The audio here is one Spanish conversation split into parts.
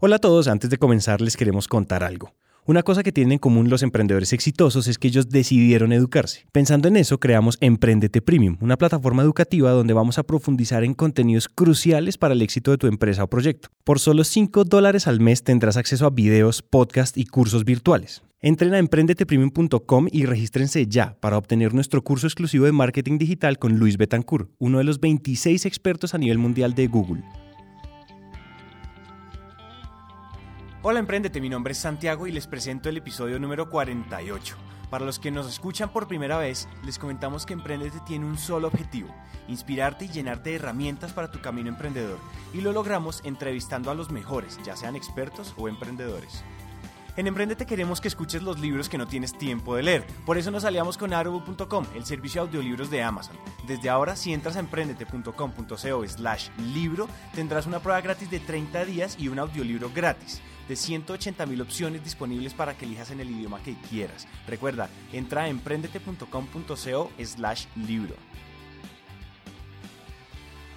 Hola a todos, antes de comenzar les queremos contar algo. Una cosa que tienen en común los emprendedores exitosos es que ellos decidieron educarse. Pensando en eso, creamos Emprendete Premium, una plataforma educativa donde vamos a profundizar en contenidos cruciales para el éxito de tu empresa o proyecto. Por solo 5 dólares al mes tendrás acceso a videos, podcasts y cursos virtuales. Entren a emprendetepremium.com y regístrense ya para obtener nuestro curso exclusivo de marketing digital con Luis Betancourt, uno de los 26 expertos a nivel mundial de Google. Hola Emprendete, mi nombre es Santiago y les presento el episodio número 48. Para los que nos escuchan por primera vez, les comentamos que Emprendete tiene un solo objetivo, inspirarte y llenarte de herramientas para tu camino emprendedor, y lo logramos entrevistando a los mejores, ya sean expertos o emprendedores. En Emprendete queremos que escuches los libros que no tienes tiempo de leer. Por eso nos aliamos con audible.com, el servicio de audiolibros de Amazon. Desde ahora, si entras a emprendete.com.co slash libro, tendrás una prueba gratis de 30 días y un audiolibro gratis de 180.000 opciones disponibles para que elijas en el idioma que quieras. Recuerda, entra a emprendete.com.co slash libro.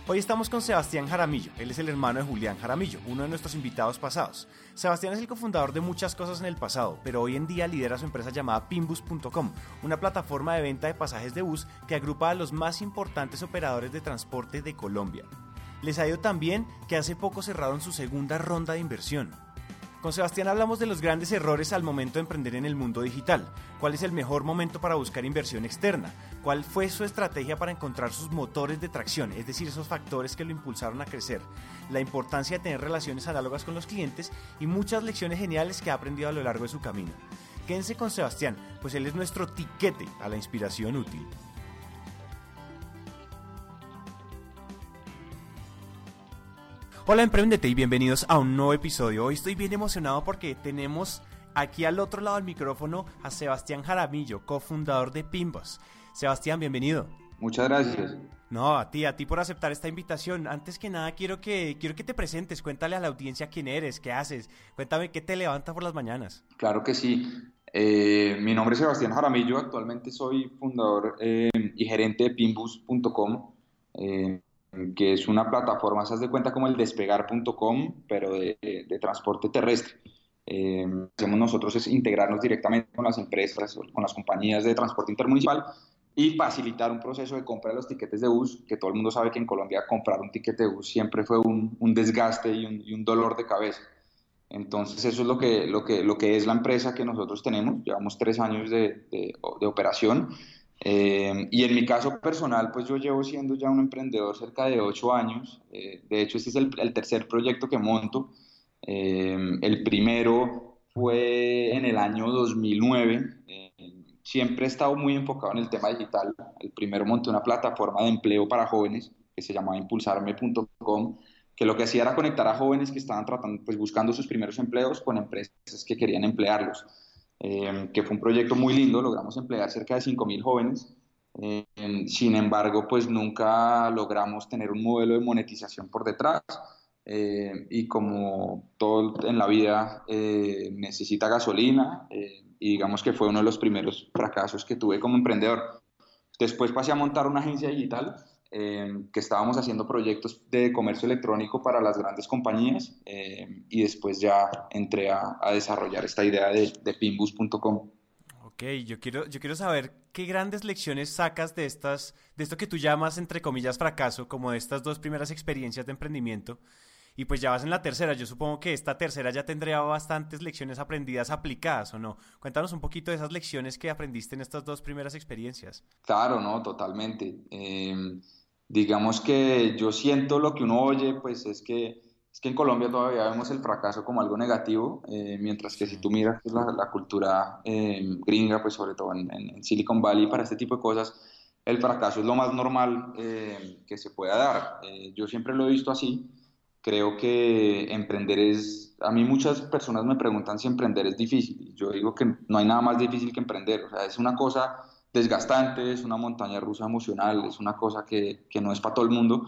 Hoy estamos con Sebastián Jaramillo, él es el hermano de Julián Jaramillo, uno de nuestros invitados pasados. Sebastián es el cofundador de muchas cosas en el pasado, pero hoy en día lidera su empresa llamada Pimbus.com, una plataforma de venta de pasajes de bus que agrupa a los más importantes operadores de transporte de Colombia. Les ha ido tan bien que hace poco cerraron su segunda ronda de inversión. Con Sebastián hablamos de los grandes errores al momento de emprender en el mundo digital, cuál es el mejor momento para buscar inversión externa, cuál fue su estrategia para encontrar sus motores de tracción, es decir, esos factores que lo impulsaron a crecer, la importancia de tener relaciones análogas con los clientes y muchas lecciones geniales que ha aprendido a lo largo de su camino. Quédense con Sebastián, pues él es nuestro tiquete a la inspiración útil. Hola Emprendete y bienvenidos a un nuevo episodio. Hoy estoy bien emocionado porque tenemos aquí al otro lado del micrófono a Sebastián Jaramillo, cofundador de Pimbos. Sebastián, bienvenido. Muchas gracias. No, a ti, a ti por aceptar esta invitación. Antes que nada, quiero que, quiero que te presentes. Cuéntale a la audiencia quién eres, qué haces. Cuéntame qué te levanta por las mañanas. Claro que sí. Eh, mi nombre es Sebastián Jaramillo. Actualmente soy fundador eh, y gerente de pimbus.com. Eh, que es una plataforma, se de cuenta como el despegar.com, pero de, transporte terrestre. Eh, hacemos nosotros es integrarnos directamente con las empresas, con las compañías de transporte intermunicipal y facilitar un proceso de compra de los tiquetes de bus, que todo el mundo sabe que en Colombia comprar un tiquete de bus siempre fue un, desgaste y un, dolor de cabeza. Entonces eso es lo que, lo, que, lo que es la empresa que nosotros tenemos, llevamos tres años de, de operación eh, y en mi caso personal, pues yo llevo siendo ya un emprendedor cerca de ocho años. Eh, de hecho, este es el, tercer proyecto que monto. Eh, el primero fue en el año 2009. siempre he estado muy enfocado en el tema digital. El primero monté una plataforma de empleo para jóvenes que se llamaba impulsarme.com, que lo que hacía era conectar a jóvenes que estaban tratando, pues buscando sus primeros empleos con empresas que querían emplearlos. Em, que fue un proyecto muy lindo, logramos emplear cerca de 5.000 jóvenes. Em, sin embargo, pues nunca logramos tener un modelo de monetización por detrás. Em, y como todo en la vida eh, necesita gasolina, eh, y digamos que fue uno de los primeros fracasos que tuve como emprendedor. Después pasé a montar una agencia digital Em, que estábamos haciendo proyectos de comercio electrónico para las grandes compañías em, y después ya entré a, desarrollar esta idea de, de pimbus.com. Ok, yo quiero, yo quiero saber qué grandes lecciones sacas de estas, de esto que tú llamas entre comillas fracaso, como de estas dos primeras experiencias de emprendimiento. Y pues ya vas en la tercera. Yo supongo que esta tercera ya tendría bastantes lecciones aprendidas aplicadas, ¿o no? Cuéntanos un poquito de esas lecciones que aprendiste en estas dos primeras experiencias. Claro, no, totalmente. Eh, digamos que yo siento lo que uno oye, pues es que, es que en Colombia todavía vemos el fracaso como algo negativo, eh, mientras que si tú miras pues, la, cultura eh, gringa, pues sobre todo en, Silicon Valley, para este tipo de cosas, el fracaso es lo más normal eh, que se pueda dar. yo siempre lo he visto así. Creo que emprender es, a mí muchas personas me preguntan si emprender es difícil. Yo digo que no hay nada más difícil que emprender. O sea, es una cosa desgastante, es una montaña rusa emocional, es una cosa que, que no es para todo el mundo.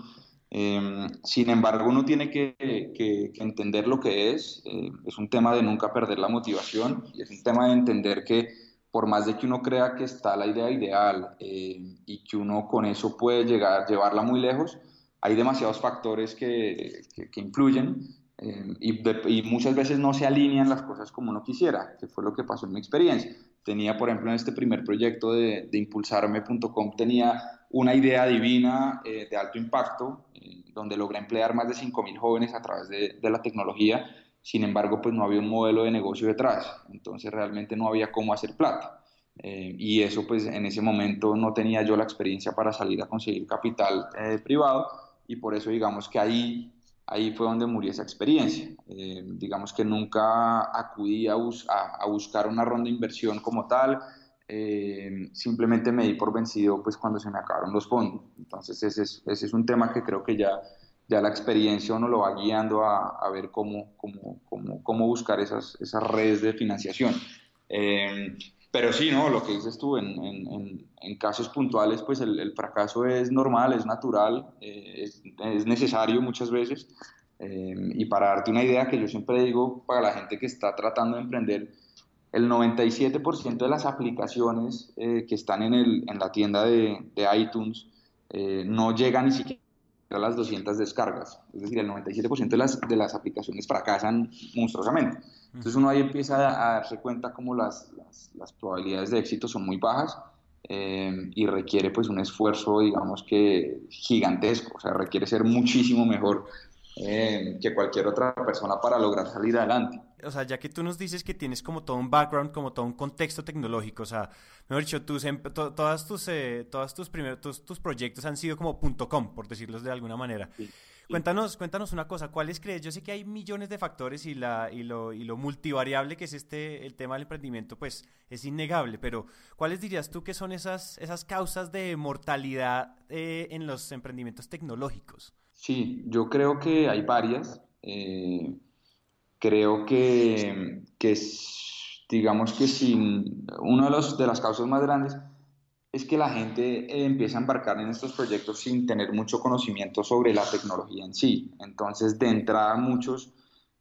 Em, sin embargo, uno tiene que, que, entender lo que es. Eh, es un tema de nunca perder la motivación y es un tema de entender que por más de que uno crea que está la idea ideal eh, y que uno con eso puede llegar, llevarla muy lejos, hay demasiados factores que, que influyen eh, y, muchas veces no se alinean las cosas como uno quisiera, que fue lo que pasó en mi experiencia. Tenía, por ejemplo, en este primer proyecto de, de impulsarme.com, tenía una idea divina eh, de alto impacto, eh, donde logré emplear más de 5.000 jóvenes a través de, de, la tecnología. Sin embargo, pues no había un modelo de negocio detrás, entonces realmente no había cómo hacer plata. y eso, pues en ese momento no tenía yo la experiencia para salir a conseguir capital privado y por eso digamos que ahí ahí fue donde murió esa experiencia. Eh, digamos que nunca acudí a, a, buscar una ronda de inversión como tal, eh, simplemente me di por vencido pues cuando se me acabaron los fondos. Entonces ese es, un tema que creo que ya, ya la experiencia uno lo va guiando a, a ver cómo, cómo, cómo, cómo, buscar esas, esas redes de financiación. Eh, pero sí, ¿no? Lo que dices tú, en, en, en casos puntuales, pues el, el, fracaso es normal, es natural, eh, es, es, necesario muchas veces. Eh, y para darte una idea que yo siempre digo para la gente que está tratando de emprender, el 97% de las aplicaciones eh, que están en, el, en, la tienda de, de iTunes no llegan ni siquiera a las 200 descargas. Es decir, el 97% de las, de las aplicaciones fracasan monstruosamente. Entonces uno ahí empieza a darse cuenta como las, las, probabilidades de éxito son muy bajas eh, y requiere pues un esfuerzo, digamos que gigantesco, o sea, requiere ser muchísimo mejor eh, que cualquier otra persona para lograr salir adelante. O sea, ya que tú nos dices que tienes como todo un background, como todo un contexto tecnológico, o sea, mejor dicho, tus, todas tus, eh, todas tus, primeros, tus, tus, proyectos han sido como .com, por decirlo de alguna manera. Sí. Cuéntanos, cuéntanos una cosa, ¿cuáles crees? Yo sé que hay millones de factores y, la, y, lo, y lo multivariable que es este, el tema del emprendimiento, pues es innegable, pero ¿cuáles dirías tú que son esas, esas causas de mortalidad eh, en los emprendimientos tecnológicos? Sí, yo creo que hay varias. Eh, creo que, que, digamos que sin una de, los, de las causas más grandes es que la gente eh, empieza a embarcar en estos proyectos sin tener mucho conocimiento sobre la tecnología en sí. Entonces, de entrada, muchos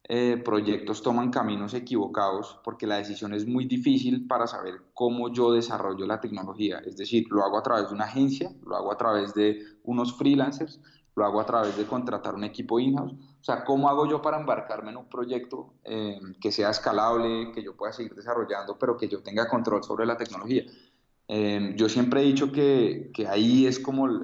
eh, proyectos toman caminos equivocados porque la decisión es muy difícil para saber cómo yo desarrollo la tecnología. Es decir, lo hago a través de una agencia, lo hago a través de unos freelancers, lo hago a través de contratar un equipo in-house. O sea, ¿cómo hago yo para embarcarme en un proyecto eh, que sea escalable, que yo pueda seguir desarrollando, pero que yo tenga control sobre la tecnología? Eh, yo siempre he dicho que, que ahí es como el,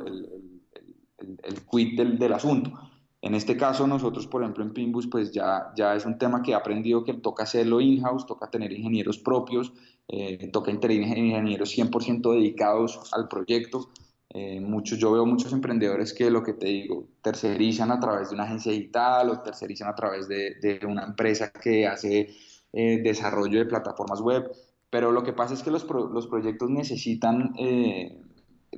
el, el, quid del, del, asunto. En este caso, nosotros, por ejemplo, en Pimbus, pues ya, ya es un tema que he aprendido que toca hacerlo in-house, toca tener ingenieros propios, eh, toca tener ingenieros 100% dedicados al proyecto. Eh, muchos, yo veo muchos emprendedores que lo que te digo, tercerizan a través de una agencia digital o tercerizan a través de, de una empresa que hace eh, desarrollo de plataformas web pero lo que pasa es que los, los proyectos necesitan eh,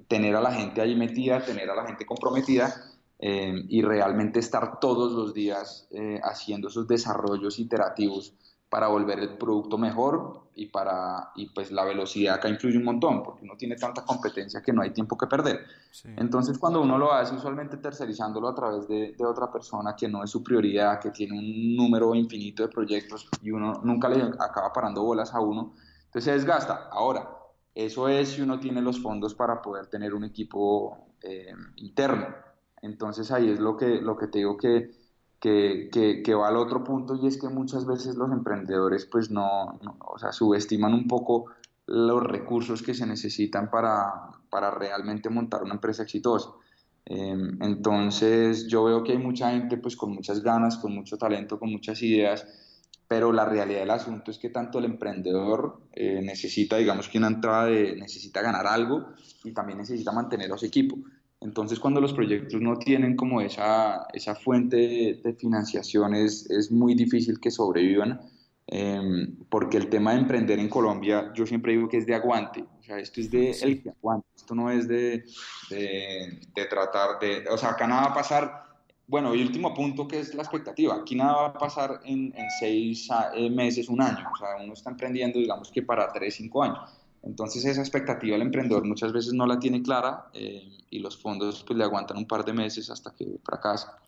tener a la gente ahí metida, tener a la gente comprometida y realmente estar todos los días haciendo esos desarrollos iterativos para volver el producto mejor y para y pues la velocidad acá influye un montón porque uno tiene tanta competencia que no hay tiempo que perder sí. entonces cuando uno lo hace usualmente tercerizándolo a través de, de, otra persona que no es su prioridad que tiene un número infinito de proyectos y uno nunca le acaba parando bolas a uno entonces se desgasta. Ahora, eso es si uno tiene los fondos para poder tener un equipo eh, interno. Entonces ahí es lo que, lo que te digo que, que, va al otro punto y es que muchas veces los emprendedores pues no, o sea, subestiman un poco los recursos que se necesitan para, para realmente montar una empresa exitosa. Eh, entonces yo veo que hay mucha gente pues con muchas ganas, con mucho talento, con muchas ideas pero la realidad del asunto es que tanto el emprendedor eh, necesita, digamos que una entrada de, necesita ganar algo y también necesita mantener a su equipo. Entonces, cuando los proyectos no tienen como esa, esa fuente de, de financiación, es, es, muy difícil que sobrevivan, eh, porque el tema de emprender en Colombia, yo siempre digo que es de aguante, o sea, esto es de el que aguante, esto no es de, de, de tratar de, o sea, acá nada va a pasar bueno, y último punto que es la expectativa. Aquí nada va a pasar en, en seis eh, meses, un año. O sea, uno está emprendiendo, digamos que para tres, cinco años. Entonces esa expectativa el emprendedor muchas veces no la tiene clara eh, y los fondos pues le aguantan un par de meses hasta que fracasa.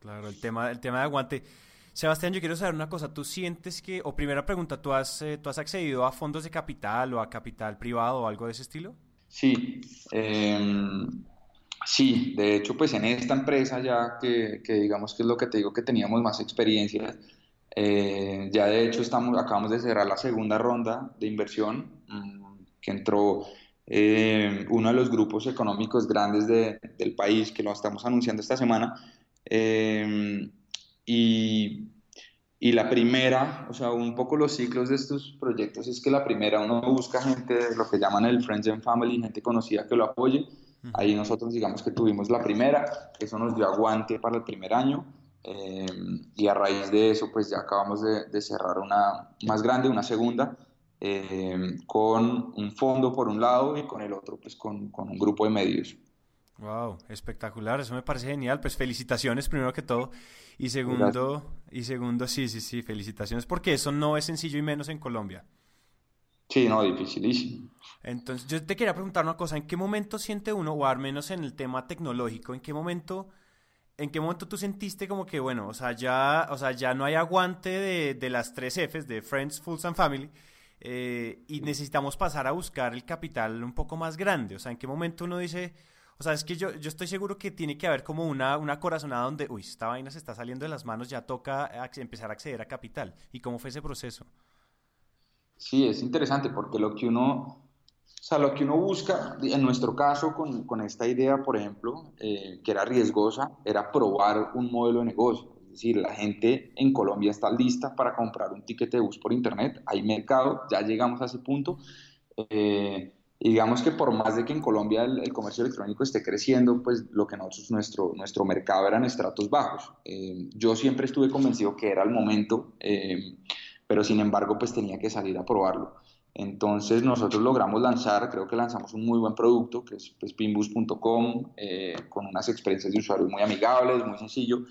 Claro, el tema, el tema de aguante. Sebastián, yo quiero saber una cosa. ¿Tú sientes que, o primera pregunta, ¿tú has, eh, ¿tú has accedido a fondos de capital o a capital privado o algo de ese estilo? Sí. Eh, Sí, de hecho, pues en esta empresa ya que, que digamos que es lo que te digo que teníamos más experiencia, eh, ya de hecho estamos, acabamos de cerrar la segunda ronda de inversión mm, que entró eh, uno de los grupos económicos grandes de, del país que lo estamos anunciando esta semana. Eh, y, y, la primera, o sea, un poco los ciclos de estos proyectos es que la primera uno busca gente, lo que llaman el Friends and Family, gente conocida que lo apoye. Ahí nosotros digamos que tuvimos la primera, eso nos dio aguante para el primer año. Eh, y a raíz de eso, pues ya acabamos de, de cerrar una más grande, una segunda, eh, con un fondo por un lado y con el otro, pues con, con, un grupo de medios. Wow, espectacular, eso me parece genial. Pues felicitaciones primero que todo. Y segundo, y segundo, sí, sí, sí, felicitaciones, porque eso no es sencillo y menos en Colombia. Sí, no, dificilísimo. Entonces, yo te quería preguntar una cosa, ¿en qué momento siente uno, o al menos en el tema tecnológico, en qué momento ¿En qué momento tú sentiste como que, bueno, o sea, ya, o sea, ya no hay aguante de, de las tres Fs, de Friends, Fools and Family, eh, y necesitamos pasar a buscar el capital un poco más grande? O sea, ¿en qué momento uno dice, o sea, es que yo, yo estoy seguro que tiene que haber como una, una corazonada donde, uy, esta vaina se está saliendo de las manos, ya toca empezar a acceder a capital. ¿Y cómo fue ese proceso? Sí, es interesante porque lo que uno o sea, lo que uno busca, en nuestro caso, con, con esta idea, por ejemplo, eh, que era riesgosa, era probar un modelo de negocio. Decir, la gente en Colombia está lista para comprar un ticket de bus por internet, hay mercado, ya llegamos a ese punto. Eh, digamos que por más de que en Colombia el, el, comercio electrónico esté creciendo, pues lo que nosotros, nuestro, nuestro mercado eran estratos bajos. Eh, yo siempre estuve convencido que era el momento, eh, pero sin embargo, pues tenía que salir a probarlo. Entonces nosotros logramos lanzar, creo que lanzamos un muy buen producto, que es pues, pinbus.com, eh, con unas experiencias de usuario muy amigables, muy sencillo.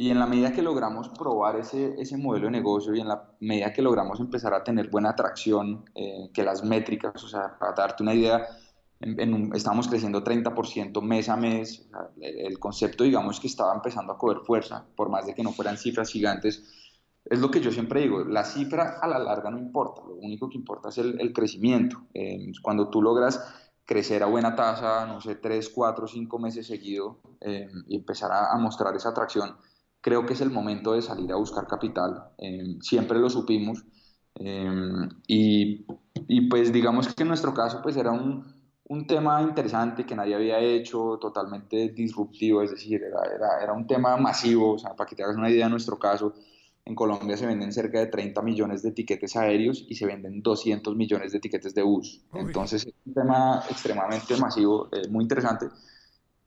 Y en la medida que logramos probar ese, ese modelo de negocio y en la medida que logramos empezar a tener buena atracción, eh, que las métricas, o sea, para darte una idea, en, en un, creciendo 30% mes a mes, el, el concepto digamos que estaba empezando a coger fuerza, por más de que no fueran cifras gigantes, es lo que yo siempre digo, la cifra a la larga no importa, lo único que importa es el, el crecimiento. Eh, cuando tú logras crecer a buena tasa, no sé, 3, 4, 5 meses seguido eh, y empezar a, a, mostrar esa atracción, creo que es el momento de salir a buscar capital. Eh, siempre lo supimos y, y, pues digamos que en nuestro caso pues era un, un tema interesante que nadie había hecho, totalmente disruptivo, es decir, era, era, era un tema masivo, o sea, para que te hagas una idea, en nuestro caso, en Colombia se venden cerca de 30 millones de tiquetes aéreos y se venden 200 millones de tiquetes de bus. Entonces es un tema extremadamente masivo, eh, muy interesante,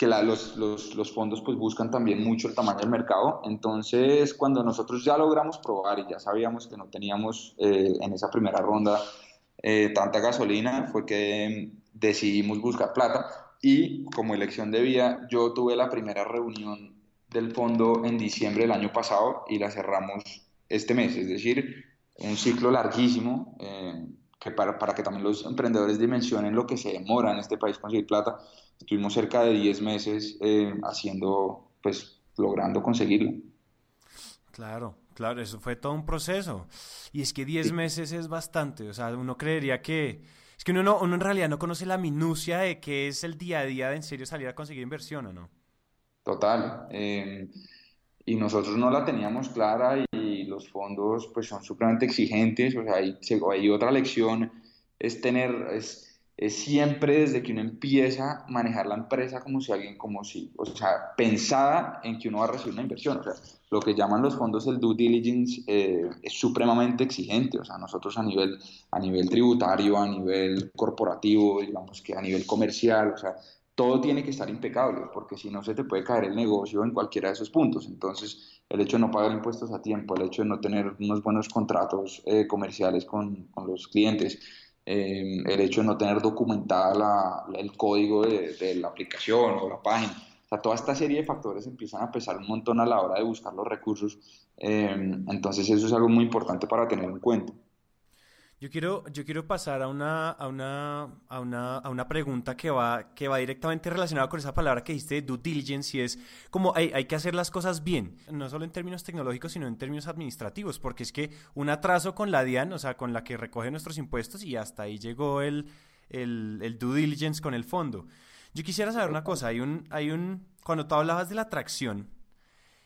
que la, los, los, los, fondos pues buscan también mucho el tamaño del mercado. Entonces cuando nosotros ya logramos probar y ya sabíamos que no teníamos eh, en esa primera ronda eh, tanta gasolina, fue que decidimos buscar plata y como elección de vía yo tuve la primera reunión del fondo en diciembre del año pasado y la cerramos este mes, es decir, un ciclo larguísimo eh, que para, para, que también los emprendedores dimensionen lo que se demora en este país conseguir plata. Estuvimos cerca de 10 meses eh, haciendo, pues, logrando conseguirlo. Claro, claro, eso fue todo un proceso. Y es que 10 sí. meses es bastante, o sea, uno creería que... Es que uno, no, uno en realidad no conoce la minucia de qué es el día a día de en serio salir a conseguir inversión, ¿o no? Total. Eh, y nosotros no la teníamos clara y los fondos pues son supremamente exigentes. O sea, hay, hay otra lección, es tener, es, es, siempre desde que uno empieza a manejar la empresa como si alguien, como si, o sea, pensada en que uno va a recibir una inversión. O sea, lo que llaman los fondos el due diligence eh, es supremamente exigente. O sea, nosotros a nivel, a nivel tributario, a nivel corporativo, digamos que a nivel comercial, o sea, todo tiene que estar impecable, porque si no se te puede caer el negocio en cualquiera de esos puntos. Entonces, el hecho de no pagar impuestos a tiempo, el hecho de no tener unos buenos contratos eh, comerciales con, los clientes, eh, el hecho de no tener documentada el código de, la aplicación o la página. Toda esta serie de factores empiezan a pesar un montón a la hora de buscar los recursos. Eh, entonces, eso es algo muy importante para tener en cuenta. Yo quiero, yo quiero pasar a una, a, una, a, una, a una pregunta que va, que va directamente relacionada con esa palabra que dijiste due diligence y es como hay, hay que hacer las cosas bien, no solo en términos tecnológicos, sino en términos administrativos, porque es que un atraso con la DIAN, o sea, con la que recoge nuestros impuestos y hasta ahí llegó el, el, el due diligence con el fondo. Yo quisiera saber una cosa, hay un, hay un, cuando tú hablabas de la atracción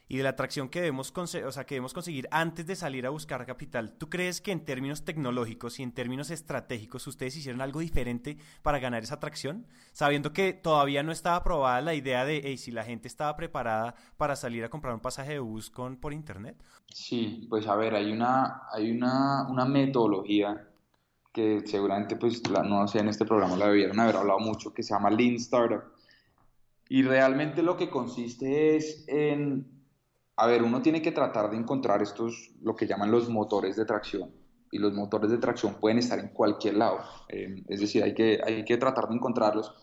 y de la atracción que debemos, o sea, que debemos conseguir antes de salir a buscar capital, ¿tú crees que en términos tecnológicos y en términos estratégicos ustedes hicieron algo diferente para ganar esa atracción? Sabiendo que todavía no estaba aprobada la idea de, si la gente estaba preparada para salir a comprar un pasaje de bus con, por internet. Sí, pues a ver, hay una, hay una, una metodología que seguramente, pues, no sé, en este programa la debieron haber hablado mucho, que se llama Lean Startup. Y realmente lo que consiste es en, a ver, uno tiene que tratar de encontrar estos, lo que llaman los motores de tracción. Y los motores de tracción pueden estar en cualquier lado. Eh, es decir, hay que, hay que tratar de encontrarlos.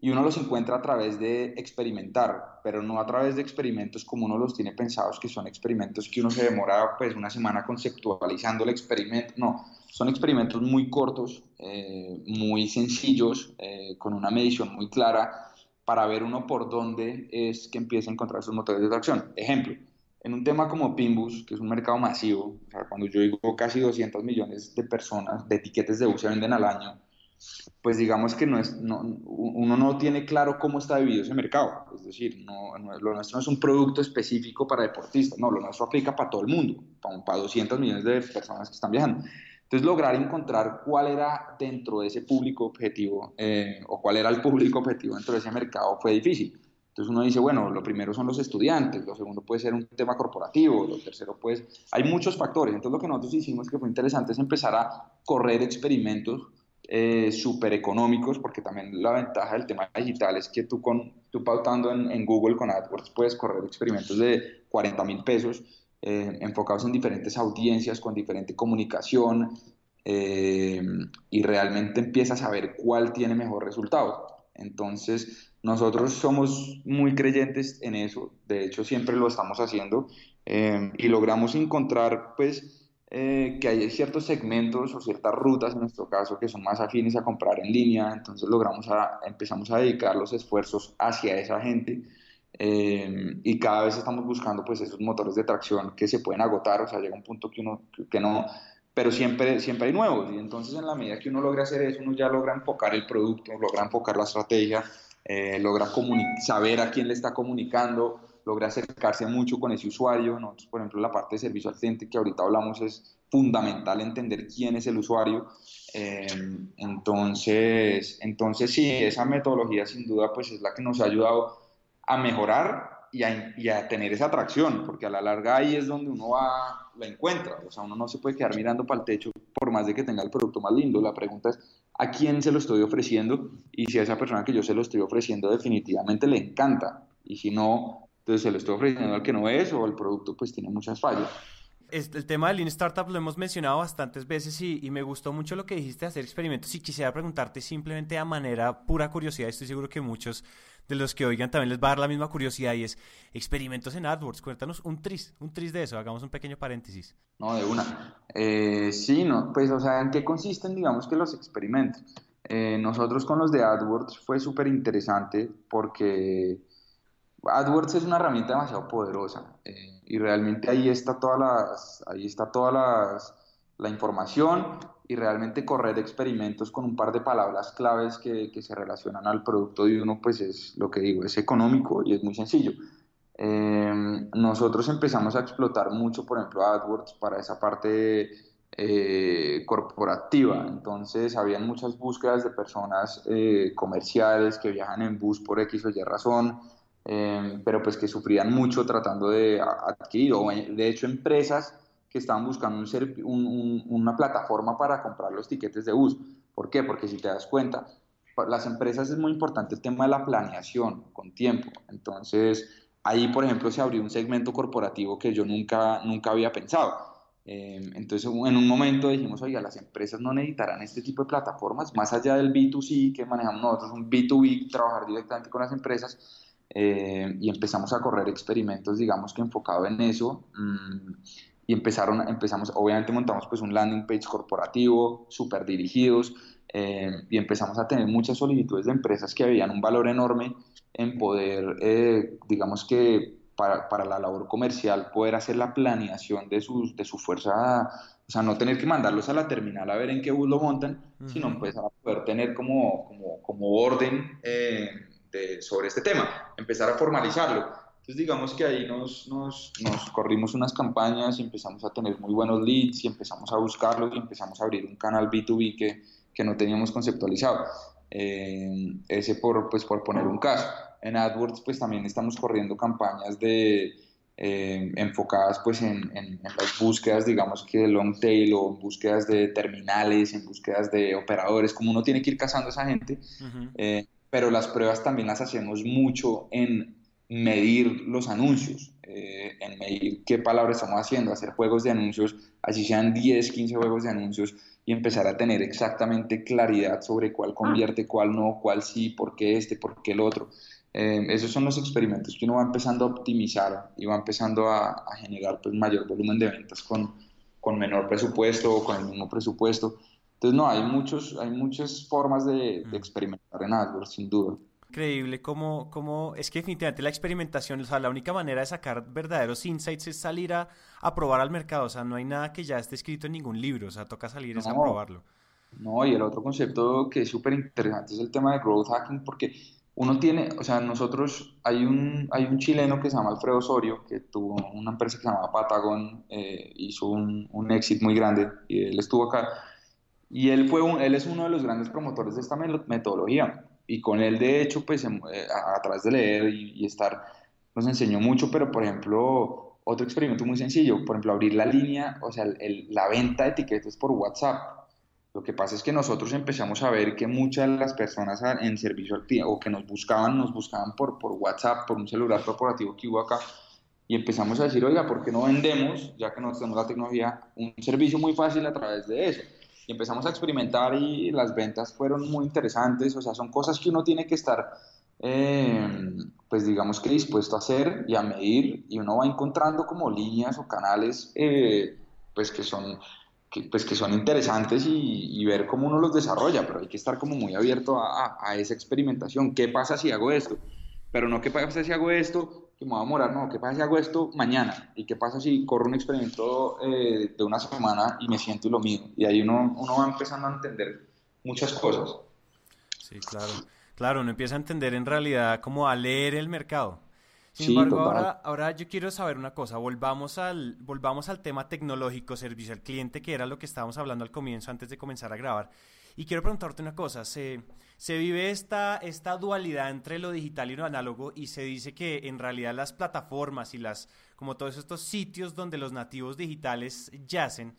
Y uno los encuentra a través de experimentar, pero no a través de experimentos como uno los tiene pensados, que son experimentos que uno se demora pues una semana conceptualizando el experimento. No, son experimentos muy cortos, eh, muy sencillos, eh, con una medición muy clara para ver uno por dónde es que empieza a encontrar sus motores de tracción. Ejemplo, en un tema como Pimbus, que es un mercado masivo, o sea, cuando yo digo casi 200 millones de personas, de etiquetes de bus se venden al año, pues digamos que no es, no, uno no tiene claro cómo está dividido ese mercado. Es decir, no, lo nuestro no es un producto específico para deportistas, no, lo nuestro aplica para todo el mundo, para, para 200 millones de personas que están viajando. Entonces, lograr encontrar cuál era dentro de ese público objetivo eh, o cuál era el público objetivo dentro de ese mercado fue difícil. Entonces uno dice, bueno, lo primero son los estudiantes, lo segundo puede ser un tema corporativo, lo tercero pues, hay muchos factores. Entonces lo que nosotros hicimos que fue interesante es empezar a correr experimentos eh, súper económicos, porque también la ventaja del tema digital es que tú, con, tú pautando en, en Google con AdWords puedes correr experimentos de 40 mil pesos eh, enfocados en diferentes audiencias, con diferente comunicación, eh, y realmente empiezas a ver cuál tiene mejor resultado. Entonces, nosotros somos muy creyentes en eso, de hecho siempre lo estamos haciendo, eh, y logramos encontrar, pues, que hay ciertos segmentos o ciertas rutas, en nuestro caso, que son más afines a comprar en línea, entonces logramos a, empezamos a dedicar los esfuerzos hacia esa gente eh, y cada vez estamos buscando pues esos motores de tracción que se pueden agotar, o sea, llega un punto que uno que no, pero siempre, siempre hay nuevos y entonces en la medida que uno logra hacer eso, uno ya logra enfocar el producto, logra enfocar la estrategia, eh, logra saber a quién le está comunicando, logra acercarse mucho con ese usuario. Nosotros, por ejemplo, la parte de servicio al cliente que ahorita hablamos es fundamental entender quién es el usuario. Eh, entonces, entonces sí, esa metodología sin duda pues es la que nos ha ayudado a mejorar y a, tener esa atracción, porque a la larga ahí es donde uno va, la encuentra. O sea, uno no se puede quedar mirando para el techo por más de que tenga el producto más lindo. La pregunta es, ¿a quién se lo estoy ofreciendo? Y si a esa persona que yo se lo estoy ofreciendo definitivamente le encanta. Y si no, entonces se lo estoy ofreciendo al que no es o el producto pues tiene muchas fallas. El tema del Lean Startup lo hemos mencionado bastantes veces y, y, me gustó mucho lo que dijiste de hacer experimentos y quisiera preguntarte simplemente a manera pura curiosidad, estoy seguro que muchos de los que oigan también les va a dar la misma curiosidad y es experimentos en AdWords. Cuéntanos un tris, un tris de eso, hagamos un pequeño paréntesis. No, de una. Eh, sí, no, pues, o sea, ¿en qué consisten, digamos, que los experimentos? Eh, nosotros con los de AdWords fue súper interesante porque AdWords es una herramienta demasiado poderosa eh, y realmente ahí está todas las, ahí está todas las, la información y realmente correr experimentos con un par de palabras claves que, que, se relacionan al producto de uno, pues es lo que digo, es económico y es muy sencillo. Eh, nosotros empezamos a explotar mucho, por ejemplo, AdWords para esa parte eh, corporativa. Entonces, habían muchas búsquedas de personas eh, comerciales que viajan en bus por X o Y razón, pero pues que sufrían mucho tratando de adquirir, o de hecho empresas que estaban buscando un, una plataforma para comprar los tiquetes de bus. ¿Por qué? Porque si te das cuenta, para las empresas es muy importante el tema de la planeación con tiempo. Entonces, ahí, por ejemplo, se abrió un segmento corporativo que yo nunca, nunca había pensado. Eh, entonces, en un momento dijimos, oiga, las empresas no necesitarán este tipo de plataformas, más allá del B2C que manejamos nosotros, un B2B, trabajar directamente con las empresas, eh, y empezamos a correr experimentos, digamos que enfocado en eso. Mm, y empezaron, empezamos, obviamente montamos pues un landing page corporativo, súper dirigidos, eh, y empezamos a tener muchas solicitudes de empresas que habían un valor enorme en poder, eh, digamos que para, para, la labor comercial, poder hacer la planeación de, sus, de su fuerza, o sea, no tener que mandarlos a la terminal a ver en qué bus lo montan, sino pues a poder tener como, como, como orden. Eh, sobre este tema, empezar a formalizarlo. Entonces digamos que ahí nos, nos, nos, corrimos unas campañas y empezamos a tener muy buenos leads y empezamos a buscarlos y empezamos a abrir un canal B2B que, que no teníamos conceptualizado. Eh, ese por, pues, por poner un caso. En AdWords pues también estamos corriendo campañas de, eh, enfocadas pues en, en, las búsquedas digamos que de long tail o búsquedas de terminales, en búsquedas de operadores, como uno tiene que ir cazando a esa gente, eh, pero las pruebas también las hacemos mucho en medir los anuncios, en medir qué palabras estamos haciendo, hacer juegos de anuncios, así sean 10, 15 juegos de anuncios y empezar a tener exactamente claridad sobre cuál convierte, cuál no, cuál sí, por qué este, por qué el otro. Eh, esos son los experimentos que uno va empezando a optimizar y va empezando a, generar pues, mayor volumen de ventas con, con menor presupuesto o con el mismo presupuesto. Entonces, no, hay, muchos, hay muchas formas de, de experimentar en AdWords, sin duda. Increíble cómo, cómo, es que definitivamente la experimentación, o sea, la única manera de sacar verdaderos insights es salir a, a, probar al mercado, o sea, no hay nada que ya esté escrito en ningún libro, o sea, toca salir a probarlo. No, y el otro concepto que es súper interesante es el tema de growth hacking, porque uno tiene, o sea, nosotros, hay un, hay un chileno que se llama Alfredo Osorio, que tuvo una empresa que se llama Patagon, eh, hizo un, un éxito muy grande, y él estuvo acá, y él, fue un, él es uno de los grandes promotores de esta metodología y con él, de hecho, pues em, eh, a, través de leer y, estar, nos enseñó mucho, pero por ejemplo, otro experimento muy sencillo, por ejemplo, abrir la línea, o sea, la venta de etiquetas por WhatsApp. Lo que pasa es que nosotros empezamos a ver que muchas de las personas en servicio al cliente o que nos buscaban, nos buscaban por, por WhatsApp, por un celular corporativo que hubo acá, y empezamos a decir, oiga, ¿por qué no vendemos, ya que no tenemos la tecnología, un servicio muy fácil a través de eso? Y empezamos a experimentar y las ventas fueron muy interesantes, o sea, son cosas que uno tiene que estar, eh, pues digamos que dispuesto a hacer y a medir y uno va encontrando como líneas o canales, eh, pues que son... Que, pues que son interesantes y, ver cómo uno los desarrolla, pero hay que estar como muy abierto a, a esa experimentación. ¿Qué pasa si hago esto? Pero no qué pasa si hago esto que me va a morar, no, ¿qué pasa si hago esto mañana? ¿Y qué pasa si corro un experimento eh, de una semana y me siento y lo mismo? Y ahí uno, uno va empezando a entender muchas cosas. Sí, claro. Claro, uno empieza a entender en realidad cómo a leer el mercado. Sin embargo, ahora, ahora yo quiero saber una cosa, volvamos al, volvamos al tema tecnológico, servicio al cliente, que era lo que estábamos hablando al comienzo antes de comenzar a grabar. Y quiero preguntarte una cosa, se, se vive esta, esta dualidad entre lo digital y lo análogo y se dice que en realidad las plataformas y las, como todos estos sitios donde los nativos digitales yacen,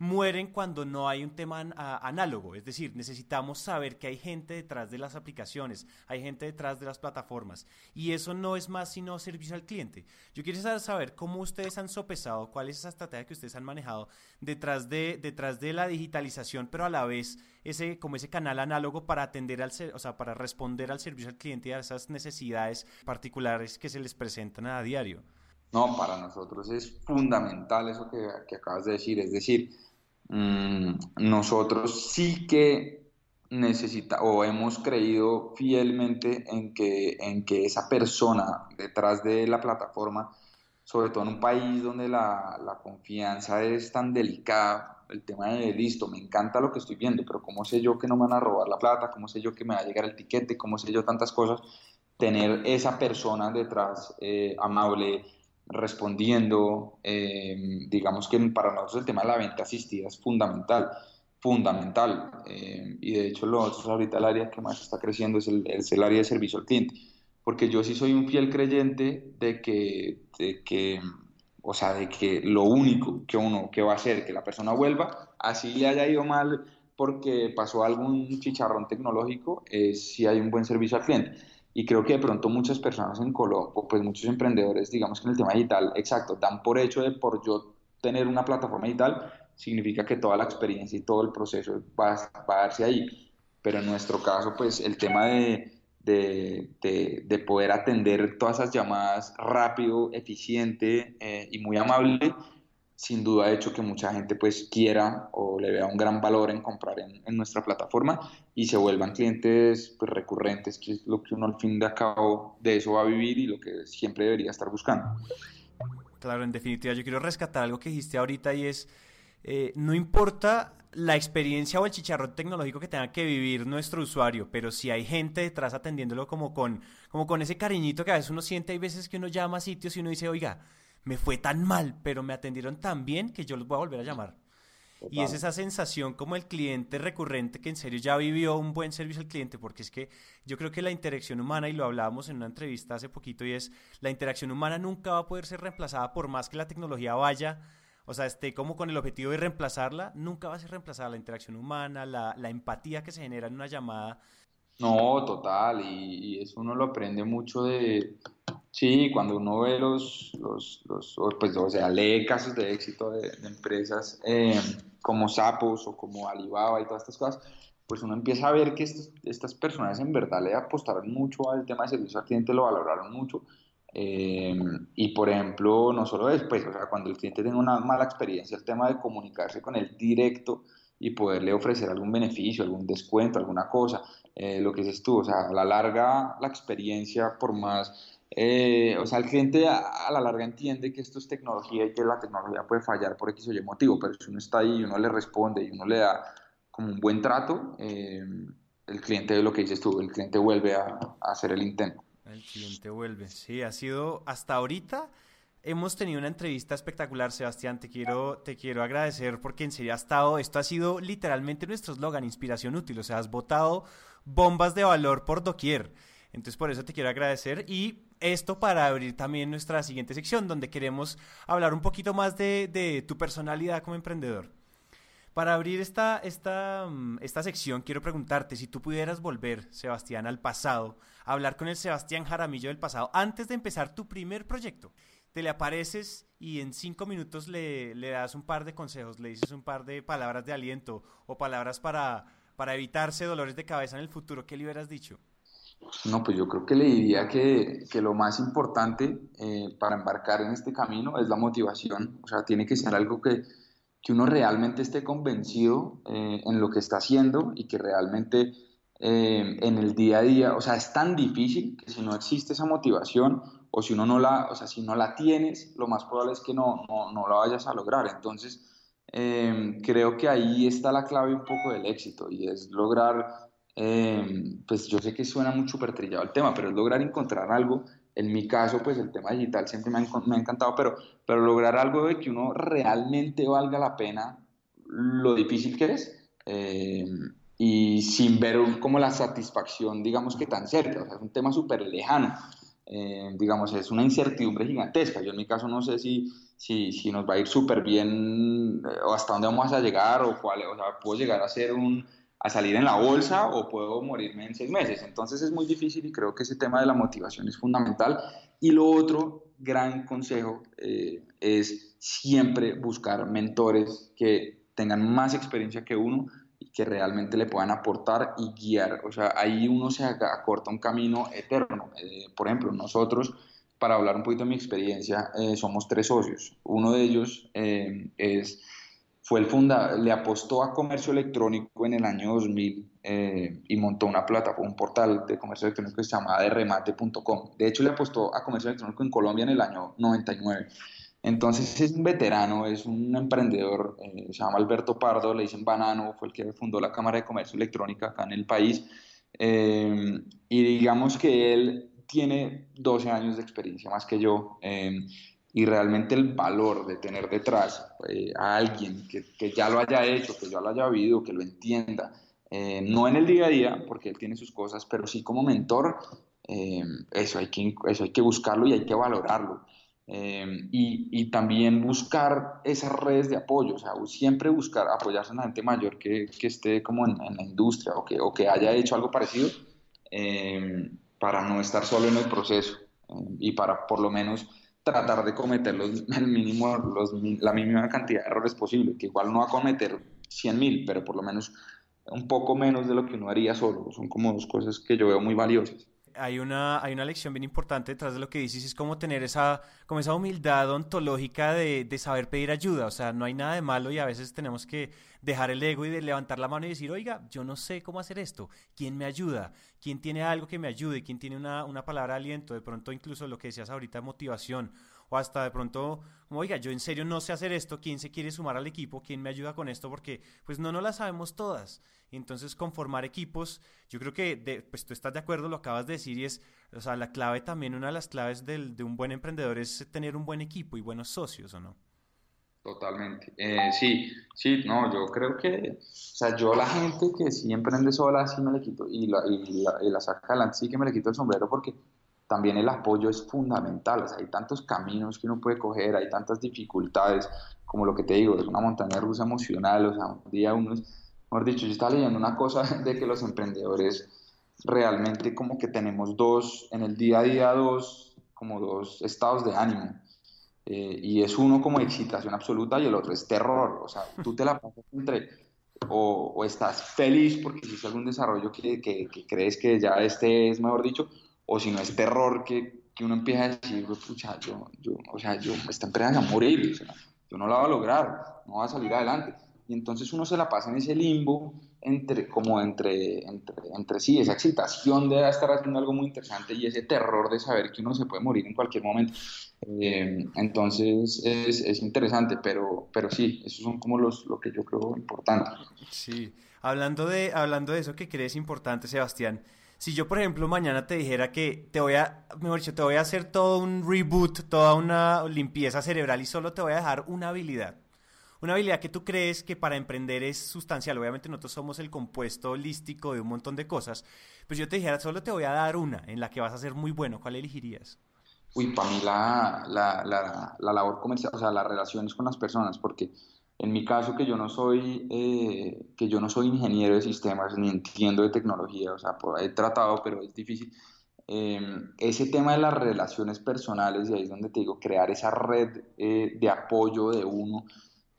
mueren cuando no hay un tema análogo. Es decir, necesitamos saber que hay gente detrás de las aplicaciones, hay gente detrás de las plataformas. Y eso no es más sino servicio al cliente. Yo quiero saber cómo ustedes han sopesado, cuál es esa estrategia que ustedes han manejado detrás de, detrás de la digitalización, pero a la vez ese, como ese canal análogo para atender al, o sea, para responder al servicio al cliente y a esas necesidades particulares que se les presentan a diario. No, para nosotros es fundamental eso que, que acabas de decir. Es decir, Mm, nosotros sí que necesita o hemos creído fielmente en que, en que esa persona detrás de la plataforma, sobre todo en un país donde la, la confianza es tan delicada, el tema de listo, me encanta lo que estoy viendo, pero ¿cómo sé yo que no me van a robar la plata? ¿Cómo sé yo que me va a llegar el tiquete? ¿Cómo sé yo tantas cosas? Tener esa persona detrás eh, amable, respondiendo. Eh, digamos que para nosotros el tema de la venta asistida es fundamental, fundamental. Eh, y de hecho, nosotros ahorita el área que más está creciendo es el, el, área de servicio al cliente. Porque yo sí soy un fiel creyente de que, de que, o sea, de que lo único que uno que va a hacer que la persona vuelva, así le haya ido mal porque pasó algún chicharrón tecnológico, es si hay un buen servicio al cliente. Y creo que de pronto muchas personas en Colombia, pues muchos emprendedores, digamos que en el tema digital, exacto, dan por hecho de por yo tener una plataforma digital, significa que toda la experiencia y todo el proceso va, va a darse ahí. Pero en nuestro caso, pues el tema de, de, de, poder atender todas esas llamadas rápido, eficiente eh, y muy amable, sin duda ha hecho que mucha gente pues quiera o le vea un gran valor en comprar en, nuestra plataforma y se vuelvan clientes pues, recurrentes, que es lo que uno al fin de cabo de eso va a vivir y lo que siempre debería estar buscando. Claro, en definitiva, yo quiero rescatar algo que dijiste ahorita y es eh, no importa la experiencia o el chicharrón tecnológico que tenga que vivir nuestro usuario, pero si hay gente detrás atendiéndolo como con, como con ese cariñito que a veces uno siente, hay veces que uno llama a sitios y uno dice, oiga, me fue tan mal, pero me atendieron tan bien que yo los voy a volver a llamar. Y es esa sensación como el cliente recurrente que en serio ya vivió un buen servicio al cliente, porque es que yo creo que la interacción humana, y lo hablábamos en una entrevista hace poquito, y es la interacción humana nunca va a poder ser reemplazada por más que la tecnología vaya o sea, esté como con el objetivo de reemplazarla, nunca va a ser reemplazada la interacción humana, la, la empatía que se genera en una llamada. No, total, y, eso uno lo aprende mucho de, sí, cuando uno ve los, los, los pues, o sea, lee casos de éxito de, empresas eh, como Sapos o como Alibaba y todas estas cosas, pues uno empieza a ver que estas personas en verdad le apostaron mucho al tema de servicio al cliente, lo valoraron mucho, eh, y por ejemplo, no solo después, o sea, cuando el cliente tiene una mala experiencia, el tema de comunicarse con él directo y poderle ofrecer algún beneficio, algún descuento, alguna cosa, eh, lo que dices tú, o sea, a la larga la experiencia, por más, eh, o sea, el cliente a, la larga entiende que esto es tecnología y que la tecnología puede fallar por X o Y motivo, pero si uno está ahí y uno le responde y uno le da como un buen trato, el cliente, lo que dices tú, el cliente vuelve a hacer el intento. El cliente vuelve. Sí, ha sido hasta ahorita. Hemos tenido una entrevista espectacular, Sebastián. Te quiero, te quiero agradecer porque en serio ha estado. Esto ha sido literalmente nuestro eslogan, inspiración útil. O sea, has botado bombas de valor por doquier. Entonces, por eso te quiero agradecer. Y esto para abrir también nuestra siguiente sección, donde queremos hablar un poquito más de, tu personalidad como emprendedor. Para abrir esta, esta, mm, esta sección, quiero preguntarte si tú pudieras volver, Sebastián, al pasado, a hablar con el Sebastián Jaramillo del pasado, antes de empezar tu primer proyecto. Te le apareces y en cinco minutos le das un par de consejos, le dices un par de palabras de aliento o palabras para, para evitarse dolores de cabeza en el futuro. ¿Qué le hubieras dicho? No, pues yo creo que le diría que, que lo más importante eh, para embarcar en este camino es la motivación. O sea, tiene que ser algo que, que uno realmente esté convencido eh, en lo que está haciendo y que realmente eh, en el día a día, o sea, es tan difícil que si no existe esa motivación o si uno no la, o sea, si no la tienes, lo más probable es que no, no, no la vayas a lograr. Entonces, eh, creo que ahí está la clave un poco del éxito y es lograr, pues yo sé que suena muy súper trillado el tema, pero es lograr encontrar algo en mi caso, pues el tema digital siempre me ha, encantado, pero, pero lograr algo de que uno realmente valga la pena lo difícil que es eh, y sin ver como la satisfacción, digamos que tan cerca, o sea, es un tema súper lejano, eh, digamos, es una incertidumbre gigantesca. Yo en mi caso no sé si, si, si nos va a ir súper bien eh, o hasta dónde vamos a llegar o cuál, o sea, puedo llegar a ser un a salir en la bolsa o puedo morirme en seis meses. Entonces es muy difícil y creo que ese tema de la motivación es fundamental. Y lo otro, gran consejo, eh, es siempre buscar mentores que tengan más experiencia que uno y que realmente le puedan aportar y guiar. O sea, ahí uno se acorta un camino eterno. Eh, por ejemplo, nosotros, para hablar un poquito de mi experiencia, eh, somos tres socios. Uno de ellos es fue el funda le apostó a comercio electrónico en el año 2000 eh, y montó una plataforma, un portal de comercio electrónico que se llama derremate.com. De hecho, le apostó a comercio electrónico en Colombia en el año 99. Entonces es un veterano, es un emprendedor, eh, se llama Alberto Pardo, le dicen Banano, fue el que fundó la Cámara de Comercio Electrónica acá en el país. Eh, y digamos que él tiene 12 años de experiencia más que yo y realmente el valor de tener detrás eh, a alguien que, que, ya lo haya hecho, que ya lo haya vivido, que lo entienda, eh, no en el día a día, porque él tiene sus cosas, pero sí como mentor, eh, eso, hay que, eso hay que buscarlo y hay que valorarlo. Y, y, también buscar esas redes de apoyo, o sea, siempre buscar apoyarse en la gente mayor que, que esté como en, en, la industria o que, o que haya hecho algo parecido para no estar solo en el proceso y para por lo menos tratar de cometer los, el mínimo, la mínima cantidad de errores posible, que igual no va a cometer 100.000, pero por lo menos un poco menos de lo que uno haría solo. Son como dos cosas que yo veo muy valiosas hay una, hay una lección bien importante detrás de lo que dices, es como tener esa, como esa humildad ontológica de, de, saber pedir ayuda. O sea, no hay nada de malo y a veces tenemos que dejar el ego y levantar la mano y decir, oiga, yo no sé cómo hacer esto. ¿Quién me ayuda? ¿Quién tiene algo que me ayude? ¿Quién tiene una, una palabra de aliento? De pronto incluso lo que decías ahorita, motivación o hasta de pronto, oiga, yo en serio no sé hacer esto, ¿quién se quiere sumar al equipo? ¿Quién me ayuda con esto? Porque pues no, no la sabemos todas. Entonces, conformar equipos, yo creo que, de, pues tú estás de acuerdo, lo acabas de decir, y es, o sea, la clave también, una de las claves del, de un buen emprendedor es tener un buen equipo y buenos socios, ¿o no? Totalmente. Eh, sí, sí, no, yo creo que, o sea, yo la gente que sí emprende sola, sí me le quito, y la, y la, y la saca adelante, sí que me le quito el sombrero porque también el apoyo es fundamental, o sea, hay tantos caminos que uno puede coger, hay tantas dificultades, como lo que te digo, es una montaña rusa emocional, o sea, un día uno es, mejor dicho, yo estaba leyendo una cosa de que los emprendedores realmente como que tenemos dos, en el día a día dos, como dos estados de ánimo eh, y es uno como excitación absoluta y el otro es terror. O sea, tú te la pasas entre o, o estás feliz porque hiciste algún desarrollo que, que, que, crees que ya este es, mejor dicho, o si no es terror que, que uno empieza a decir, pucha, yo, yo, o sea, yo, esta empresa va a morir, o sea, yo no la voy a lograr, no va a salir adelante. Y entonces uno se la pasa en ese limbo entre, como entre, entre, entre sí, esa excitación de estar haciendo algo muy interesante y ese terror de saber que uno se puede morir en cualquier momento. Eh, entonces es, es, interesante, pero, pero sí, esos son como los, lo que yo creo importante. Sí, hablando de, hablando de eso que crees importante, Sebastián, si yo, por ejemplo, mañana te dijera que te voy a, mejor dicho, te voy a hacer todo un reboot, toda una limpieza cerebral y solo te voy a dejar una habilidad, una habilidad que tú crees que para emprender es sustancial. Obviamente nosotros somos el compuesto holístico de un montón de cosas, pues yo te dijera, solo te voy a dar una en la que vas a ser muy bueno. ¿Cuál elegirías? Uy, para mí la, la, la, la, labor comercial, o sea, las relaciones con las personas, porque en mi caso que yo no soy, eh, que yo no soy ingeniero de sistemas ni entiendo de tecnología, o sea, he tratado, pero es difícil. Eh, ese tema de las relaciones personales, y ahí es donde te digo, crear esa red eh, de apoyo de uno,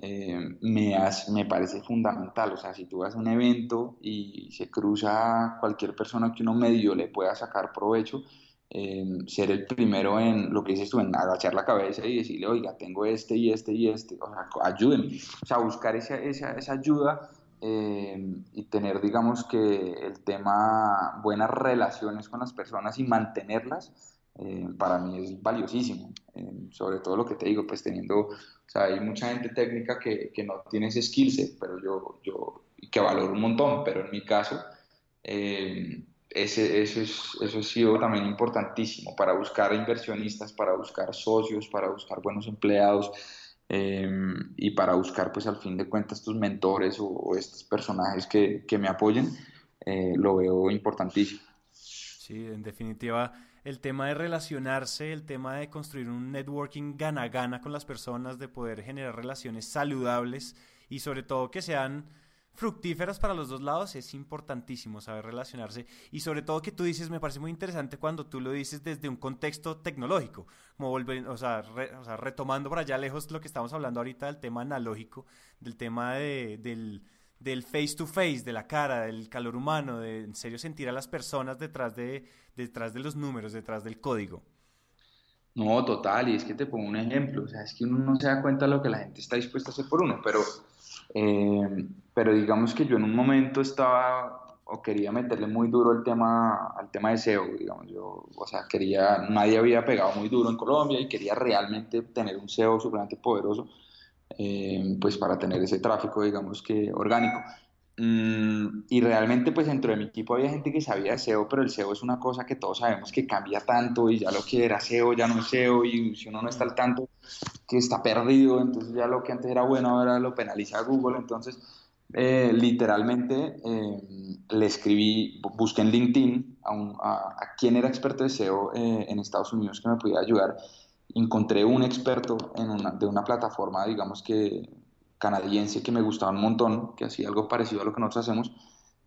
eh, me, has, me parece fundamental. O sea, si tú vas a un evento y se cruza cualquier persona que uno medio le pueda sacar provecho, eh, ser el primero en lo que dices tú, en agachar la cabeza y decirle, oiga, tengo este y este y este, o sea, ayúdenme. O sea, buscar esa, esa, esa ayuda eh, y tener, digamos que el tema, buenas relaciones con las personas y mantenerlas, eh, para mí es valiosísimo. Eh, sobre todo lo que te digo, pues teniendo, o sea, hay mucha gente técnica que, que no tiene ese skill set, pero yo, yo, que valoro un montón, pero en mi caso, eh, ese, eso, es, eso ha sido también importantísimo para buscar inversionistas, para buscar socios, para buscar buenos empleados eh, y para buscar pues al fin de cuentas estos mentores o, o estos personajes que, que me apoyen, eh, lo veo importantísimo. Sí, en definitiva, el tema de relacionarse, el tema de construir un networking gana-gana con las personas, de poder generar relaciones saludables y sobre todo que sean fructíferas para los dos lados es importantísimo saber relacionarse. Y sobre todo que tú dices me parece muy interesante cuando tú lo dices desde un contexto tecnológico como volver o sea, re, o sea retomando por allá lejos lo que estamos hablando ahorita del tema analógico del tema de, del, del face to face de la cara del calor humano de en serio sentir a las personas detrás de detrás de los números detrás del código. No, total, y es que te pongo un ejemplo, o sea, es que uno no se da cuenta de lo que la gente está dispuesta a hacer por uno, pero eh, pero digamos que yo en un momento estaba o quería meterle muy duro el tema, al tema de SEO, digamos, yo, o sea, quería, nadie había pegado muy duro en Colombia y quería realmente tener un SEO supremamente poderoso, eh, pues para tener ese tráfico, digamos que orgánico. Mm, y realmente pues dentro de mi equipo había gente que sabía de SEO, pero el SEO es una cosa que todos sabemos que cambia tanto y ya lo que era SEO ya no es SEO y si uno no está al tanto que está perdido, entonces ya lo que antes era bueno ahora lo penaliza Google, entonces eh, literalmente eh, le escribí, busqué en LinkedIn a, un, a, a quien era experto de SEO en Estados Unidos que me pudiera ayudar, encontré un experto en de una plataforma, digamos que canadiense que me gustaba un montón, que hacía algo parecido a lo que nosotros hacemos,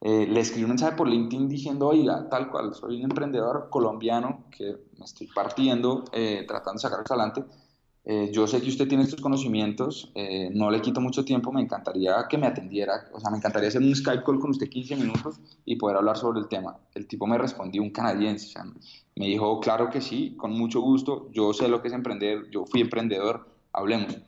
eh, le escribí un mensaje por LinkedIn diciendo, oiga, tal cual, soy un emprendedor colombiano que me estoy partiendo, eh, tratando de sacar adelante. Eh, yo sé que usted tiene estos conocimientos, eh, no le quito mucho tiempo, me encantaría que me atendiera, o sea, me encantaría hacer un Skype call con usted 15 minutos y poder hablar sobre el tema. El tipo me respondió, un canadiense, o sea, me dijo, claro que sí, con mucho gusto, yo sé lo que es emprender, yo fui emprendedor, hablemos.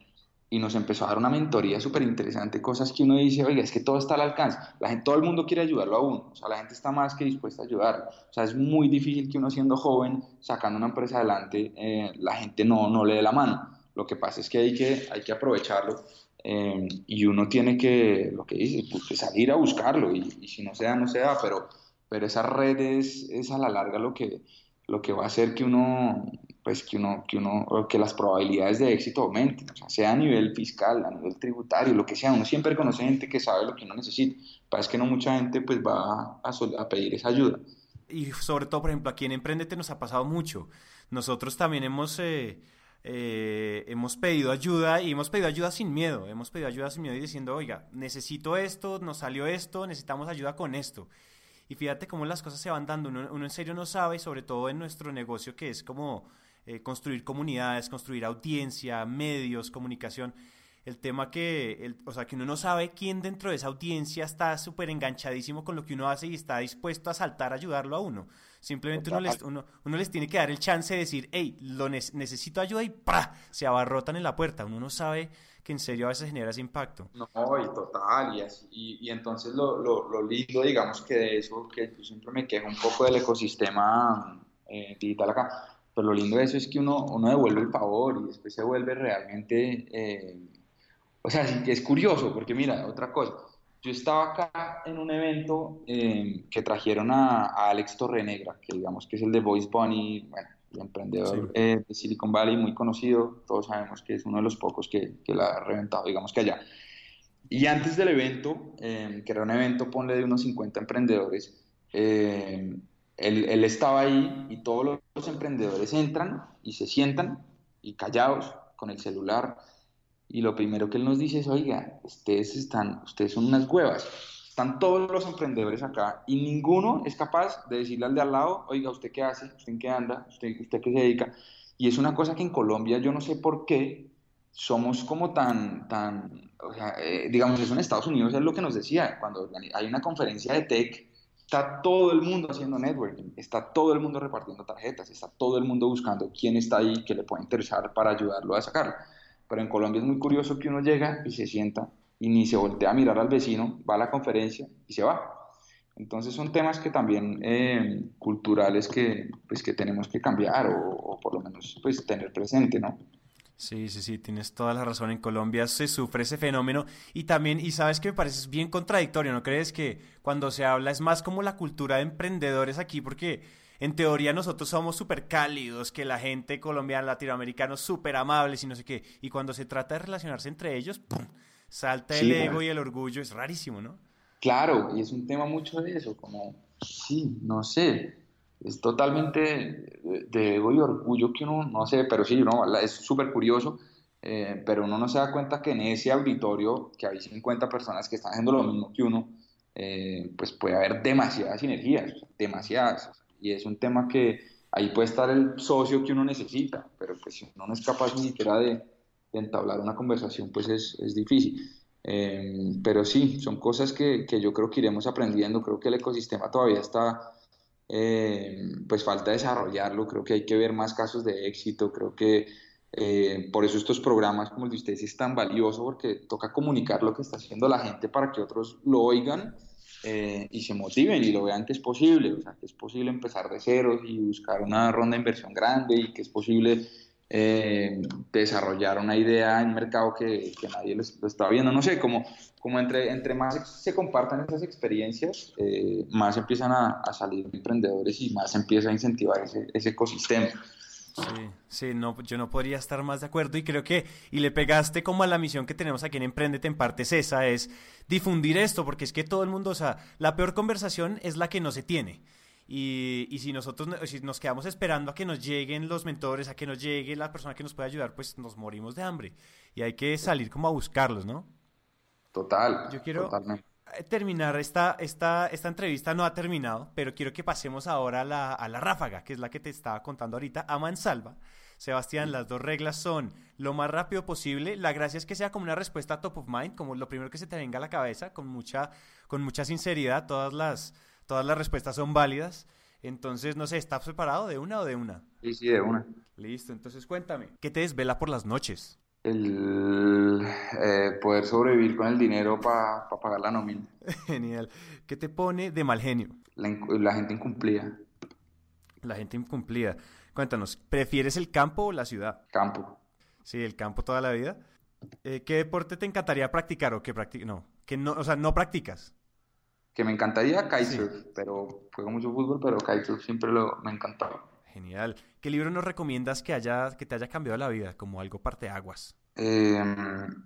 Y nos empezó a dar una mentoría súper interesante, cosas que uno dice, oiga, es que todo está al alcance, la gente, todo el mundo quiere ayudarlo a uno, o sea, la gente está más que dispuesta a ayudarlo, o sea, es muy difícil que uno siendo joven, sacando una empresa adelante, eh, la gente no, no le dé la mano, lo que pasa es que hay que, hay que aprovecharlo eh, y uno tiene que, lo que dice, pues, salir a buscarlo y, y, si no se da, no se da, pero, pero esa red es, es a la larga lo que, lo que va a hacer que uno, pues que uno, que uno, que las probabilidades de éxito aumenten, o sea, sea a nivel fiscal, a nivel tributario, lo que sea, uno siempre conoce gente que sabe lo que uno necesita, parece que no mucha gente pues va a, a pedir esa ayuda. Y sobre todo, por ejemplo, aquí en Emprendete nos ha pasado mucho. Nosotros también hemos, eh, eh, hemos pedido ayuda y hemos pedido ayuda sin miedo. Hemos pedido ayuda sin miedo y diciendo, oiga, necesito esto, nos salió esto, necesitamos ayuda con esto. Y fíjate cómo las cosas se van dando. Uno, uno en serio no sabe, sobre todo en nuestro negocio, que es como eh, construir comunidades, construir audiencia, medios, comunicación. El tema que, el, o sea, que uno no sabe quién dentro de esa audiencia está súper enganchadísimo con lo que uno hace y está dispuesto a saltar a ayudarlo a uno. Simplemente uno les, uno, uno les, tiene que dar el chance de decir, hey, lo ne necesito ayuda y ¡pra! se abarrotan en la puerta. Uno no sabe que en serio a veces genera ese impacto. No, y total, y, así, y, y entonces lo, lo, lo, lindo, digamos que de eso, que yo siempre me quejo un poco del ecosistema eh, digital acá, pero lo lindo de eso es que uno, uno devuelve el favor y después se vuelve realmente, eh, o sea, es curioso, porque mira, otra cosa, yo estaba acá en un evento eh, que trajeron a, a, Alex Torrenegra, que digamos que es el de Voice Bunny, bueno, el emprendedor sí. eh, de Silicon Valley, muy conocido, todos sabemos que es uno de los pocos que, que la ha reventado, digamos que allá. Y antes del evento, eh, que era un evento, ponle de unos 50 emprendedores, eh, él, él, estaba ahí y todos los, emprendedores entran y se sientan y callados con el celular. Y lo primero que él nos dice es, oiga, ustedes, están, ustedes son unas huevas, están todos los emprendedores acá y ninguno es capaz de decirle al de al lado, oiga, ¿usted qué hace? ¿Usted en qué anda? ¿Usted, qué se dedica? Y es una cosa que en Colombia yo no sé por qué somos como tan, tan eh, digamos, eso en Estados Unidos es lo que nos decía, cuando hay una conferencia de tech, está todo el mundo haciendo networking, está todo el mundo repartiendo tarjetas, está todo el mundo buscando quién está ahí que le puede interesar para ayudarlo a sacarlo. Pero en Colombia es muy curioso que uno llega y se sienta y ni se voltea a mirar al vecino, va a la conferencia y se va. Entonces son temas que también eh, culturales que, pues, que tenemos que cambiar o, o, por lo menos pues, tener presente, ¿no? Sí, sí, sí, tienes toda la razón. En Colombia se sufre ese fenómeno y también, y sabes que me parece bien contradictorio, ¿no crees que cuando se habla es más como la cultura de emprendedores aquí? Porque en teoría nosotros somos súper cálidos, que la gente colombiana, latinoamericana, súper amables y no sé qué. Y cuando se trata de relacionarse entre ellos, ¡pum! salta el sí, ego y el orgullo, es rarísimo, ¿no? Claro, y es un tema mucho de eso, como, sí, no sé, es totalmente de ego y orgullo que uno, no sé, pero sí, no, es súper curioso, eh, pero uno no se da cuenta que en ese auditorio, que hay 50 personas que están haciendo lo mismo que uno, eh, pues puede haber demasiadas sinergias, demasiadas, y es un tema que ahí puede estar el socio que uno necesita, pero pues si uno no es capaz ni siquiera de, de entablar una conversación, pues es, es difícil. Eh, pero sí, son cosas que, que, yo creo que iremos aprendiendo, creo que el ecosistema todavía está, eh, pues falta desarrollarlo, creo que hay que ver más casos de éxito, creo que eh, por eso estos programas como el de ustedes es tan valioso, porque toca comunicar lo que está haciendo la gente para que otros lo oigan eh, y se motiven y lo vean que es posible, o sea, que es posible empezar de cero y buscar una ronda de inversión grande y que es posible eh, desarrollar una idea en mercado que, nadie lo, lo, está viendo. No sé, como, como entre, entre más se compartan esas experiencias, eh, más empiezan a, a, salir emprendedores y más empieza a incentivar ese, ese ecosistema. Sí, sí, no, yo no podría estar más de acuerdo y creo que, y le pegaste como a la misión que tenemos aquí en Emprendete, en parte es esa, es difundir esto, porque es que todo el mundo, o sea, la peor conversación es la que no se tiene. Y, y, si nosotros si nos quedamos esperando a que nos lleguen los mentores, a que nos llegue la persona que nos puede ayudar, pues nos morimos de hambre. Y hay que salir como a buscarlos, ¿no? Total. Yo quiero totalmente. terminar esta, esta, esta entrevista, no ha terminado, pero quiero que pasemos ahora a la, a la ráfaga, que es la que te estaba contando ahorita, a mansalva. Sebastián, las dos reglas son lo más rápido posible. La gracia es que sea como una respuesta top of mind, como lo primero que se te venga a la cabeza, con mucha, con mucha sinceridad. Todas las, todas las respuestas son válidas. Entonces, no sé, ¿estás preparado de una o de una? Sí, sí, de una. Listo, entonces cuéntame. ¿Qué te desvela por las noches? El eh, poder sobrevivir con el dinero para pagar la nómina. Genial. ¿Qué te pone de mal genio? La, gente incumplida. La gente incumplida. Cuéntanos, ¿prefieres el campo o la ciudad? Campo. Sí, el campo toda la vida. Eh, ¿qué deporte te encantaría practicar o que practi- no, que no, o sea, no practicas? Que me encantaría Sí. kitesurf, pero juego mucho fútbol, pero kitesurf siempre lo, me ha encantado. Genial. ¿Qué libro nos recomiendas que haya, que te haya cambiado la vida, como algo parteaguas? Eh,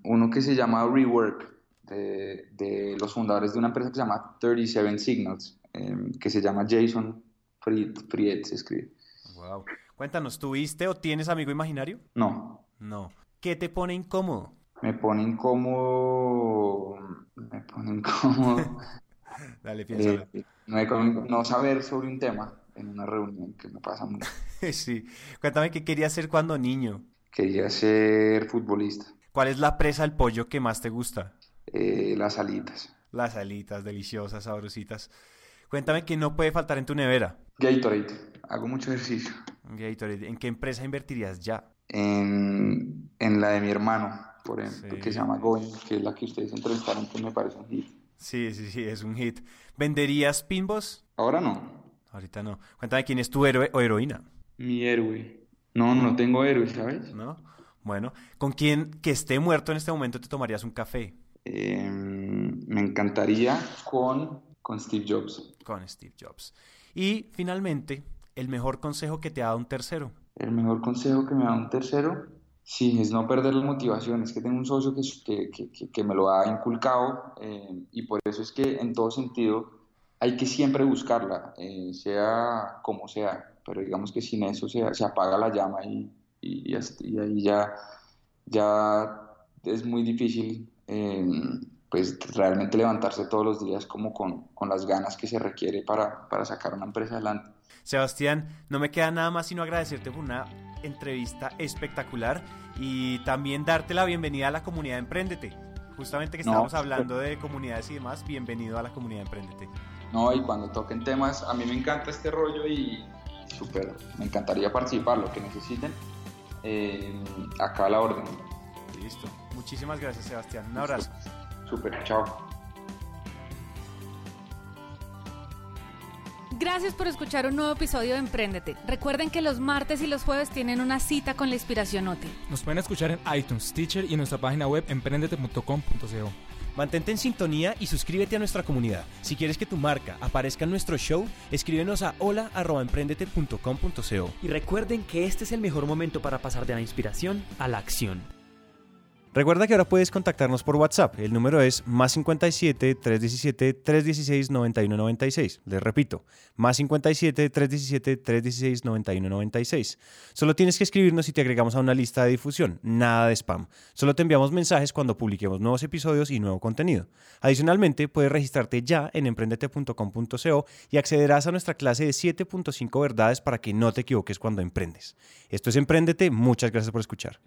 uno que se llama Rework, de, de los fundadores de una empresa que se llama 37 Signals, eh, que se llama Jason Fried, Fried se escribe. Wow. Cuéntanos, ¿tuviste o tienes amigo imaginario? No, No. ¿Qué te pone incómodo? me pone incómodo, me pone incómodo Dale, piénsalo. eh, me pone- no saber sobre un tema en una reunión, que me pasa mucho. Sí. Cuéntame qué querías ser cuando niño. Quería ser futbolista, ¿Cuál es la presa del pollo que más te gusta? eh, las alitas. Las alitas deliciosas, sabrositas. Cuéntame qué no puede faltar en tu nevera. Gatorade, hago mucho ejercicio. Gatorade, ¿en qué empresa invertirías ya? En, en la de mi hermano, por ejemplo, Sí. que se llama Going, que es la que ustedes entrevistaron, que me parece un hit. Sí, sí, sí, es un hit. ¿Venderías pinbos? Ahora no, Ahorita no. Cuéntame quién es tu héroe o heroína, mi héroe. No, no tengo héroe, ¿sabes? ¿no? Bueno, ¿con quién que esté muerto en este momento te tomarías un café? Eh, me encantaría con, con Steve Jobs. Con Steve Jobs. Y finalmente, el mejor consejo que te ha dado un tercero. El mejor consejo que me da un tercero, sí, es no perder la motivación. Es que tengo un socio que, que, que- que- me lo ha inculcado eh, y por eso es que en todo sentido hay que siempre buscarla, eh, sea como sea. Pero digamos que sin eso se, se apaga la llama y, y, y ahí ya, ya es muy difícil eh, pues realmente levantarse todos los días como con, con las ganas que se requiere para, para sacar una empresa adelante. Sebastián, no me queda nada más sino agradecerte por una entrevista espectacular y también darte la bienvenida a la comunidad Emprendete. Justamente que No, estábamos súper. hablando de comunidades y demás, bienvenido a la comunidad Emprendete. No, y cuando toquen temas, a mí me encanta este rollo y súper, me encantaría participar, lo que necesiten, eh, acá a la orden. Listo. Muchísimas gracias, Sebastián. Un abrazo. Súper, chao. Gracias por escuchar un nuevo episodio de Emprendete. Recuerden que los martes y los jueves tienen una cita con la inspiración útil. Nos pueden escuchar en iTunes, Stitcher y en nuestra página web emprendete.com.co. Mantente en sintonía y suscríbete a nuestra comunidad. Si quieres que tu marca aparezca en nuestro show, escríbenos a hola@emprendete.com.co. Y recuerden que este es el mejor momento para pasar de la inspiración a la acción. Recuerda que ahora puedes contactarnos por WhatsApp. El número es más 57 317 316 9196. Les repito, más 57 317 316 9196. Solo tienes que escribirnos y te agregamos a una lista de difusión. Nada de spam. Solo te enviamos mensajes cuando publiquemos nuevos episodios y nuevo contenido. Adicionalmente, puedes registrarte ya en emprendete.com.co y accederás a nuestra clase de 7.5 verdades para que no te equivoques cuando emprendes. Esto es Emprendete. Muchas gracias por escuchar.